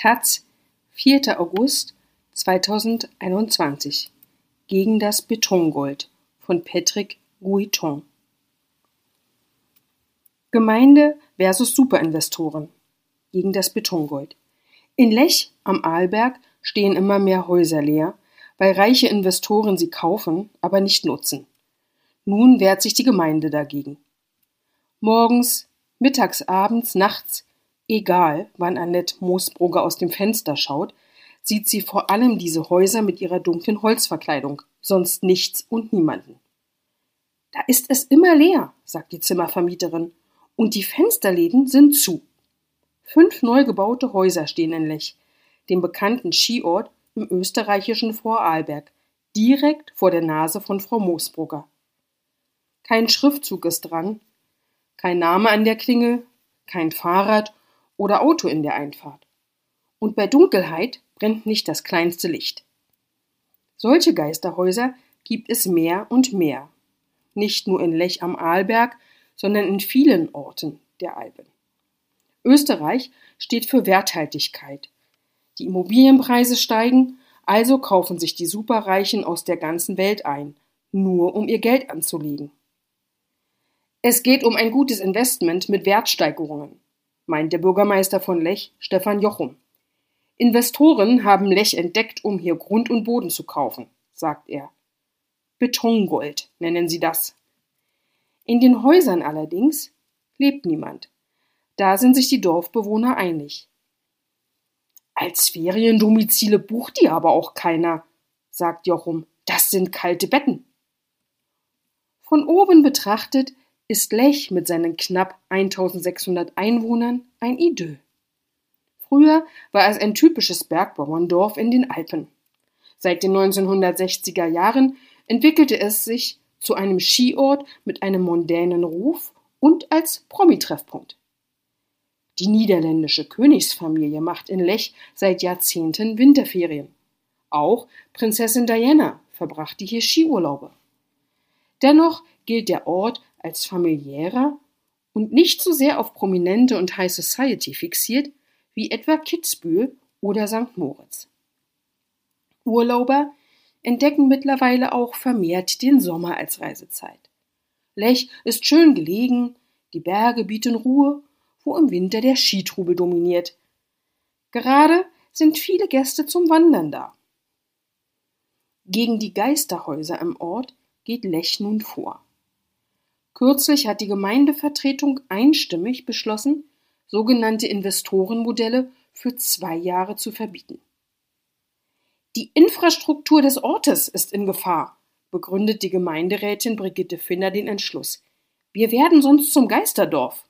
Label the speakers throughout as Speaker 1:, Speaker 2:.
Speaker 1: Taz, 4. August 2021 Gegen das Betongold von Patrick Guiton Gemeinde versus Superinvestoren gegen das Betongold. In Lech am Arlberg stehen immer mehr Häuser leer, weil reiche Investoren sie kaufen, aber nicht nutzen. Nun wehrt sich die Gemeinde dagegen. Morgens, mittags, abends, nachts Egal, wann Annette Moosbrugger aus dem Fenster schaut, sieht sie vor allem diese Häuser mit ihrer dunklen Holzverkleidung, sonst nichts und niemanden. Da ist es immer leer, sagt die Zimmervermieterin, und die Fensterläden sind zu. Fünf neu gebaute Häuser stehen in Lech, dem bekannten Skiort im österreichischen Vorarlberg, direkt vor der Nase von Frau Moosbrugger. Kein Schriftzug ist dran, kein Name an der Klingel, kein Fahrrad oder Auto in der Einfahrt. Und bei Dunkelheit brennt nicht das kleinste Licht. Solche Geisterhäuser gibt es mehr und mehr. Nicht nur in Lech am Arlberg, sondern in vielen Orten der Alpen. Österreich steht für Werthaltigkeit. Die Immobilienpreise steigen, also kaufen sich die Superreichen aus der ganzen Welt ein, nur um ihr Geld anzulegen. Es geht um ein gutes Investment mit Wertsteigerungen meint der Bürgermeister von Lech, Stefan Jochum. Investoren haben Lech entdeckt, um hier Grund und Boden zu kaufen, sagt er. Betongold nennen sie das. In den Häusern allerdings lebt niemand. Da sind sich die Dorfbewohner einig. Als Feriendomizile bucht die aber auch keiner, sagt Jochum. Das sind kalte Betten. Von oben betrachtet ist Lech mit seinen knapp 1600 Einwohnern ein Idyll. Früher war es ein typisches Bergbauerndorf in den Alpen. Seit den 1960er Jahren entwickelte es sich zu einem Skiort mit einem mondänen Ruf und als Promi-Treffpunkt. Die niederländische Königsfamilie macht in Lech seit Jahrzehnten Winterferien. Auch Prinzessin Diana verbrachte hier Skiurlaube. Dennoch gilt der Ort als familiärer und nicht so sehr auf Prominente und High Society fixiert wie etwa Kitzbühel oder St. Moritz. Urlauber entdecken mittlerweile auch vermehrt den Sommer als Reisezeit. Lech ist schön gelegen, die Berge bieten Ruhe, wo im Winter der Skitrubel dominiert. Gerade sind viele Gäste zum Wandern da. Gegen die Geisterhäuser im Ort geht Lech nun vor. Kürzlich hat die Gemeindevertretung einstimmig beschlossen, sogenannte Investorenmodelle für zwei Jahre zu verbieten. Die Infrastruktur des Ortes ist in Gefahr, begründet die Gemeinderätin Brigitte Finner den Entschluss. Wir werden sonst zum Geisterdorf.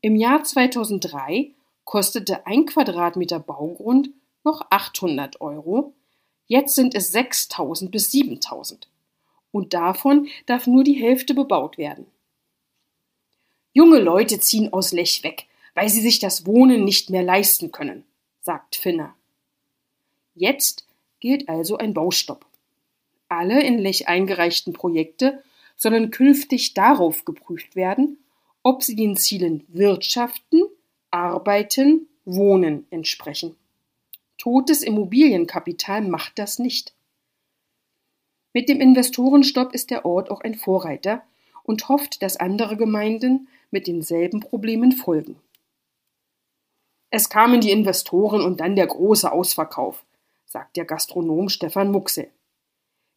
Speaker 1: Im Jahr 2003 kostete ein Quadratmeter Baugrund noch 800 Euro, jetzt sind es 6000 bis 7000 und davon darf nur die Hälfte bebaut werden. Junge Leute ziehen aus Lech weg, weil sie sich das Wohnen nicht mehr leisten können, sagt Finner. Jetzt gilt also ein Baustopp. Alle in Lech eingereichten Projekte sollen künftig darauf geprüft werden, ob sie den Zielen Wirtschaften, Arbeiten, Wohnen entsprechen. Totes Immobilienkapital macht das nicht. Mit dem Investorenstopp ist der Ort auch ein Vorreiter und hofft, dass andere Gemeinden mit denselben Problemen folgen. Es kamen die Investoren und dann der große Ausverkauf, sagt der Gastronom Stefan Muxel.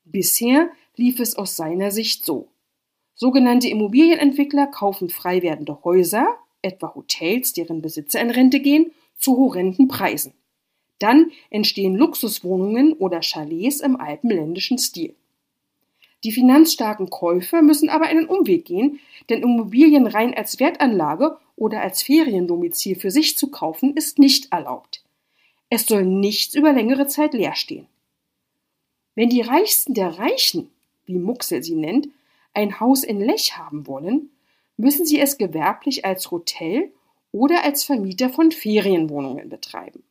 Speaker 1: Bisher lief es aus seiner Sicht so. Sogenannte Immobilienentwickler kaufen frei werdende Häuser, etwa Hotels, deren Besitzer in Rente gehen, zu horrenden Preisen. Dann entstehen Luxuswohnungen oder Chalets im alpenländischen Stil. Die finanzstarken Käufer müssen aber einen Umweg gehen, denn Immobilien rein als Wertanlage oder als Feriendomizil für sich zu kaufen, ist nicht erlaubt. Es soll nichts über längere Zeit leer stehen. Wenn die Reichsten der Reichen, wie Muxel sie nennt, ein Haus in Lech haben wollen, müssen sie es gewerblich als Hotel oder als Vermieter von Ferienwohnungen betreiben.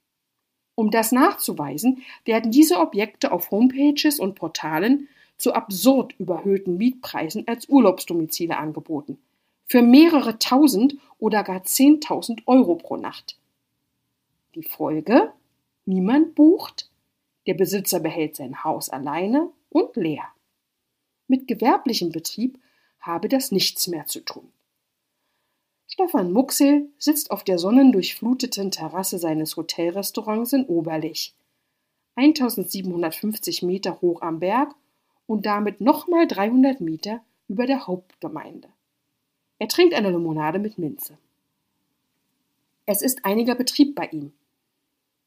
Speaker 1: Um das nachzuweisen, werden diese Objekte auf Homepages und Portalen zu absurd überhöhten Mietpreisen als Urlaubsdomizile angeboten. Für mehrere tausend oder gar zehntausend Euro pro Nacht. Die Folge? Niemand bucht, der Besitzer behält sein Haus alleine und leer. Mit gewerblichem Betrieb habe das nichts mehr zu tun. Stefan Muxel sitzt auf der sonnendurchfluteten Terrasse seines Hotelrestaurants in Oberlich. 1750 Meter hoch am Berg und damit nochmal 300 Meter über der Hauptgemeinde. Er trinkt eine Limonade mit Minze. Es ist einiger Betrieb bei ihm.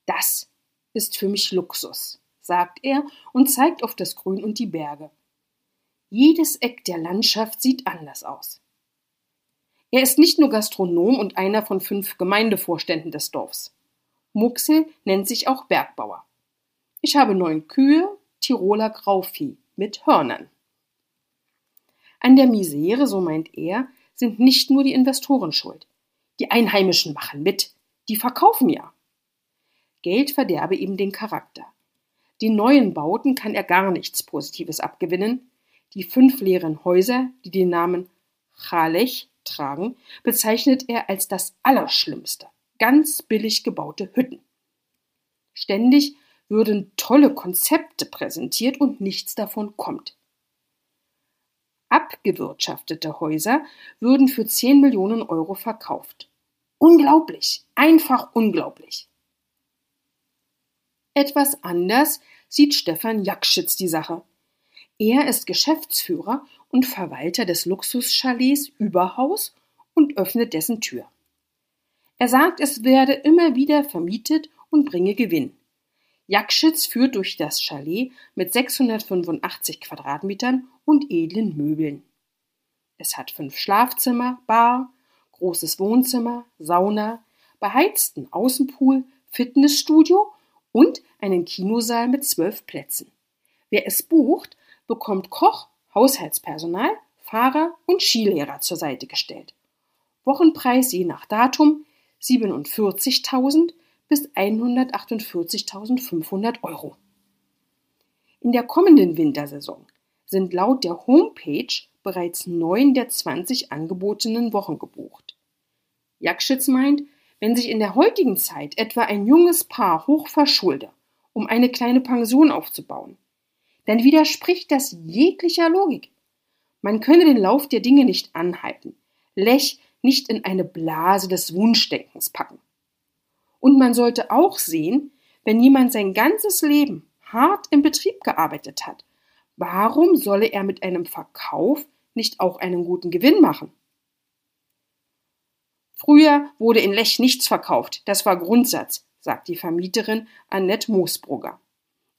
Speaker 1: Das ist für mich Luxus, sagt er und zeigt auf das Grün und die Berge. Jedes Eck der Landschaft sieht anders aus. Er ist nicht nur Gastronom und einer von fünf Gemeindevorständen des Dorfs. Muxel nennt sich auch Bergbauer. Ich habe neun Kühe, Tiroler Grauvieh mit Hörnern. An der Misere, so meint er, sind nicht nur die Investoren schuld. Die Einheimischen machen mit, die verkaufen ja. Geld verderbe ihm den Charakter. Den neuen Bauten kann er gar nichts Positives abgewinnen. Die fünf leeren Häuser, die den Namen Chalech tragen, bezeichnet er als das Allerschlimmste. Ganz billig gebaute Hütten. Ständig würden tolle Konzepte präsentiert und nichts davon kommt. Abgewirtschaftete Häuser würden für 10 Millionen Euro verkauft. Unglaublich, einfach unglaublich. Etwas anders sieht Stefan Jakschitz die Sache. Er ist Geschäftsführer und Verwalter des Luxuschalets Überhaus und öffnet dessen Tür. Er sagt, es werde immer wieder vermietet und bringe Gewinn. Jakschitz führt durch das Chalet mit 685 Quadratmetern und edlen Möbeln. Es hat fünf Schlafzimmer, Bar, großes Wohnzimmer, Sauna, beheizten Außenpool, Fitnessstudio und einen Kinosaal mit zwölf Plätzen. Wer es bucht, bekommt Koch, Haushaltspersonal, Fahrer und Skilehrer zur Seite gestellt. Wochenpreis je nach Datum 47.000 bis 148.500 Euro. In der kommenden Wintersaison sind laut der Homepage bereits neun der 20 angebotenen Wochen gebucht. Jakschitz meint, wenn sich in der heutigen Zeit etwa ein junges Paar hoch verschulde, um eine kleine Pension aufzubauen, dann widerspricht das jeglicher Logik. Man könne den Lauf der Dinge nicht anhalten, Lech nicht in eine Blase des Wunschdenkens packen. Und man sollte auch sehen, wenn jemand sein ganzes Leben hart im Betrieb gearbeitet hat, warum solle er mit einem Verkauf nicht auch einen guten Gewinn machen? Früher wurde in Lech nichts verkauft, das war Grundsatz, sagt die Vermieterin Annette Moosbrugger.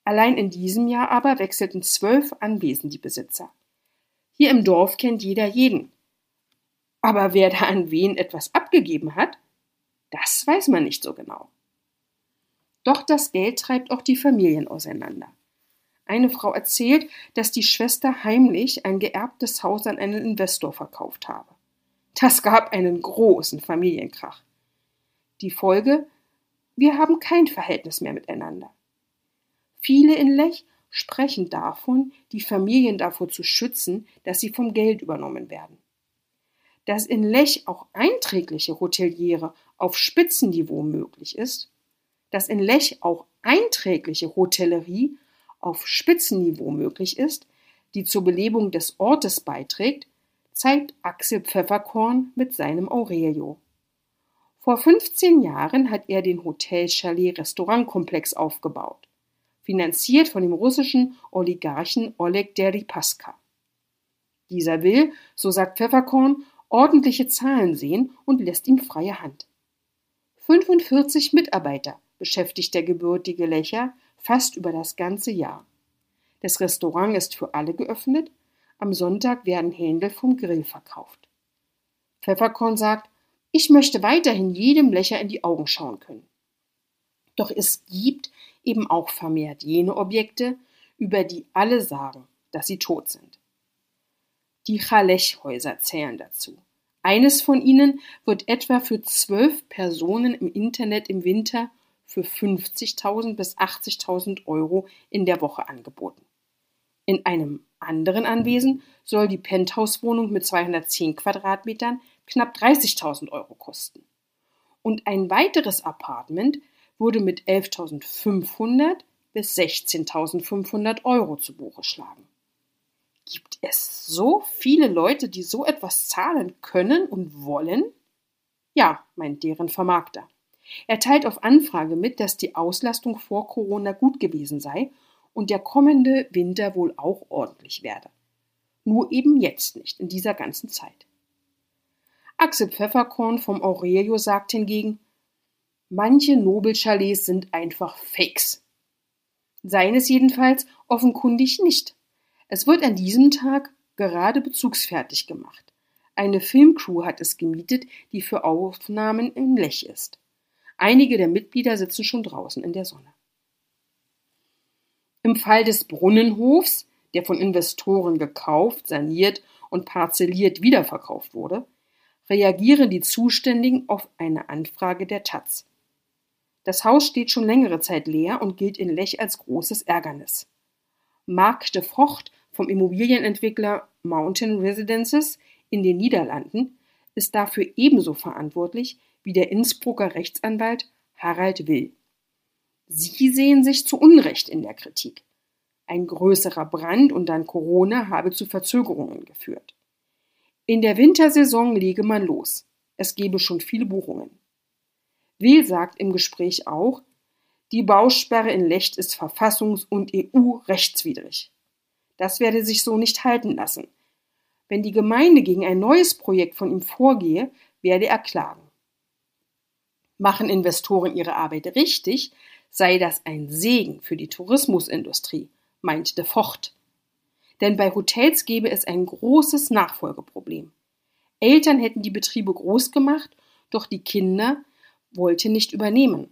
Speaker 1: Allein in diesem Jahr aber wechselten zwölf Anwesen die Besitzer. Hier im Dorf kennt jeder jeden. Aber wer da an wen etwas abgegeben hat, das weiß man nicht so genau. Doch das Geld treibt auch die Familien auseinander. Eine Frau erzählt, dass die Schwester heimlich ein geerbtes Haus an einen Investor verkauft habe. Das gab einen großen Familienkrach. Die Folge? Wir haben kein Verhältnis mehr miteinander. Viele in Lech sprechen davon, die Familien davor zu schützen, dass sie vom Geld übernommen werden dass in Lech auch einträgliche Hoteliere auf Spitzenniveau möglich ist, dass in Lech auch einträgliche Hotellerie auf Spitzenniveau möglich ist, die zur Belebung des Ortes beiträgt, zeigt Axel Pfefferkorn mit seinem Aurelio. Vor 15 Jahren hat er den Hotel-Chalet-Restaurantkomplex aufgebaut, finanziert von dem russischen Oligarchen Oleg Deripaska. Dieser will, so sagt Pfefferkorn, ordentliche Zahlen sehen und lässt ihm freie Hand. 45 Mitarbeiter beschäftigt der gebürtige Lecher fast über das ganze Jahr. Das Restaurant ist für alle geöffnet. Am Sonntag werden Händel vom Grill verkauft. Pfefferkorn sagt, ich möchte weiterhin jedem Lecher in die Augen schauen können. Doch es gibt eben auch vermehrt jene Objekte, über die alle sagen, dass sie tot sind. Die Chalech-Häuser zählen dazu. Eines von ihnen wird etwa für zwölf Personen im Internet im Winter für 50.000 bis 80.000 Euro in der Woche angeboten. In einem anderen Anwesen soll die Penthouse-Wohnung mit 210 Quadratmetern knapp 30.000 Euro kosten. Und ein weiteres Apartment würde mit 11.500 bis 16.500 Euro zu Buche schlagen. Gibt es so viele Leute, die so etwas zahlen können und wollen? Ja, meint deren Vermarkter. Er teilt auf Anfrage mit, dass die Auslastung vor Corona gut gewesen sei und der kommende Winter wohl auch ordentlich werde. Nur eben jetzt nicht, in dieser ganzen Zeit. Axel Pfefferkorn vom Aurelio sagt hingegen, manche Nobelchalets sind einfach Fakes. Seines jedenfalls offenkundig nicht. Es wird an diesem Tag gerade bezugsfertig gemacht. Eine Filmcrew hat es gemietet, die für Aufnahmen in Lech ist. Einige der Mitglieder sitzen schon draußen in der Sonne. Im Fall des Brunnenhofs, der von Investoren gekauft, saniert und parzelliert wiederverkauft wurde, reagieren die Zuständigen auf eine Anfrage der Taz. Das Haus steht schon längere Zeit leer und gilt in Lech als großes Ärgernis. Marc de Vocht vom Immobilienentwickler Mountain Residences in den Niederlanden ist dafür ebenso verantwortlich wie der Innsbrucker Rechtsanwalt Harald Will. Sie sehen sich zu Unrecht in der Kritik. Ein größerer Brand und dann Corona habe zu Verzögerungen geführt. In der Wintersaison lege man los. Es gebe schon viele Buchungen. Will sagt im Gespräch auch, die Bausperre in Lecht ist verfassungs- und EU-rechtswidrig. Das werde sich so nicht halten lassen. Wenn die Gemeinde gegen ein neues Projekt von ihm vorgehe, werde er klagen. Machen Investoren ihre Arbeit richtig, sei das ein Segen für die Tourismusindustrie, meint de Vocht. Denn bei Hotels gäbe es ein großes Nachfolgeproblem. Eltern hätten die Betriebe groß gemacht, doch die Kinder wollten nicht übernehmen.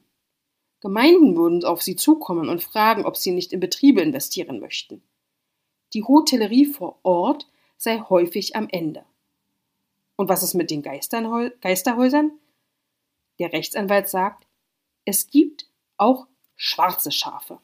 Speaker 1: Gemeinden würden auf sie zukommen und fragen, ob sie nicht in Betriebe investieren möchten. Die Hotellerie vor Ort sei häufig am Ende. Und was ist mit den Geisterhäusern? Der Rechtsanwalt sagt, es gibt auch schwarze Schafe.